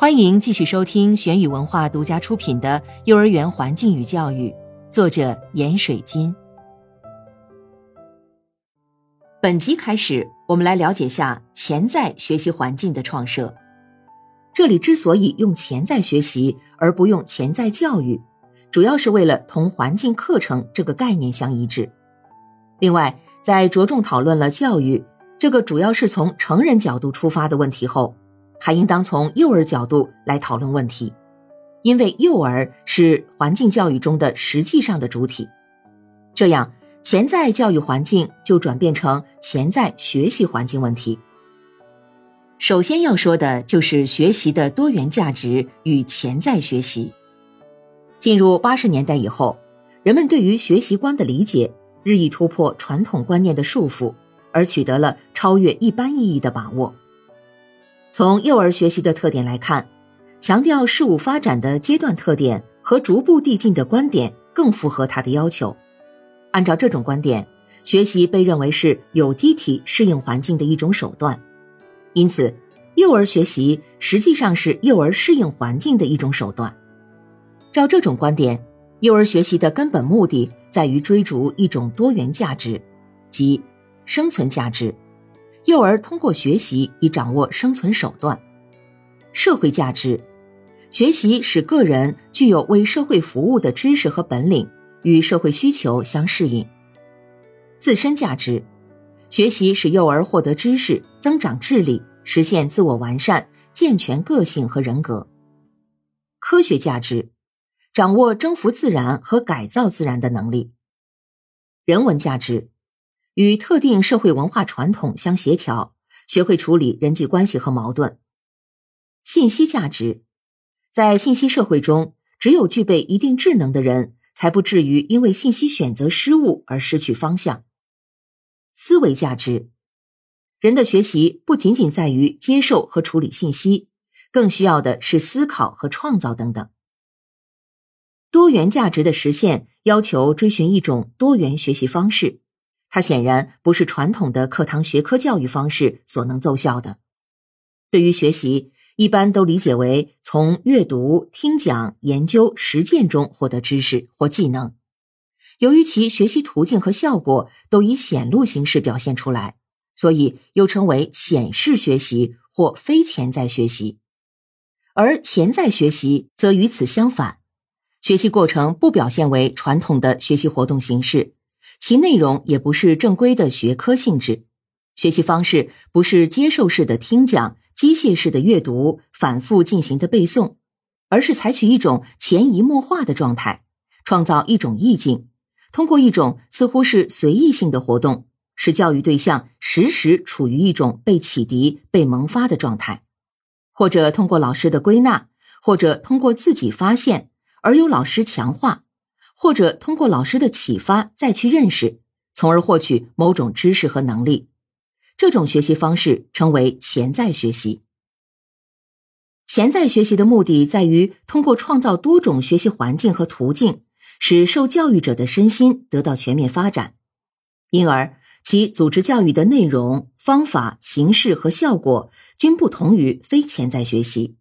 欢迎继续收听玄宇文化独家出品的《幼儿园环境与教育》，作者闫水金。本集开始，我们来了解下潜在学习环境的创设。这里之所以用潜在学习而不用潜在教育，主要是为了同环境课程这个概念相一致。另外，在着重讨论了教育这个主要是从成人角度出发的问题后，还应当从幼儿角度来讨论问题，因为幼儿是环境教育中的实际上的主体。这样，潜在教育环境就转变成潜在学习环境问题。首先要说的就是学习的多元价值与潜在学习。进入八十年代以后，人们对于学习观的理解日益突破传统观念的束缚，而取得了超越一般意义的把握。从幼儿学习的特点来看，强调事物发展的阶段特点和逐步递进的观点更符合他的要求。按照这种观点，学习被认为是有机体适应环境的一种手段，因此，幼儿学习实际上是幼儿适应环境的一种手段。照这种观点，幼儿学习的根本目的在于追逐一种多元价值，即生存价值。幼儿通过学习以掌握生存手段。社会价值，学习使个人具有为社会服务的知识和本领，与社会需求相适应。自身价值，学习使幼儿获得知识，增长智力，实现自我完善，健全个性和人格。科学价值。掌握征服自然和改造自然的能力，人文价值与特定社会文化传统相协调，学会处理人际关系和矛盾。信息价值，在信息社会中，只有具备一定智能的人，才不至于因为信息选择失误而失去方向。思维价值，人的学习不仅仅在于接受和处理信息，更需要的是思考和创造等等。多元价值的实现要求追寻一种多元学习方式，它显然不是传统的课堂学科教育方式所能奏效的。对于学习，一般都理解为从阅读、听讲、研究、实践中获得知识或技能。由于其学习途径和效果都以显露形式表现出来，所以又称为显示学习或非潜在学习。而潜在学习则与此相反。学习过程不表现为传统的学习活动形式，其内容也不是正规的学科性质。学习方式不是接受式的听讲、机械式的阅读、反复进行的背诵，而是采取一种潜移默化的状态，创造一种意境，通过一种似乎是随意性的活动，使教育对象时时处于一种被启迪、被萌发的状态，或者通过老师的归纳，或者通过自己发现。而由老师强化，或者通过老师的启发再去认识，从而获取某种知识和能力，这种学习方式称为潜在学习。潜在学习的目的在于通过创造多种学习环境和途径，使受教育者的身心得到全面发展，因而其组织教育的内容、方法、形式和效果均不同于非潜在学习。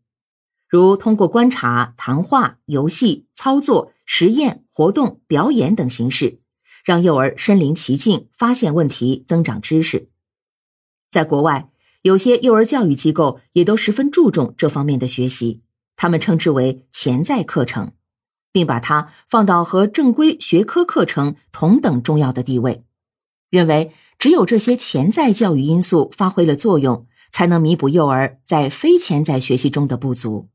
如通过观察、谈话、游戏、操作、实验、活动、表演等形式，让幼儿身临其境，发现问题，增长知识。在国外，有些幼儿教育机构也都十分注重这方面的学习，他们称之为潜在课程，并把它放到和正规学科课程同等重要的地位，认为只有这些潜在教育因素发挥了作用，才能弥补幼儿在非潜在学习中的不足。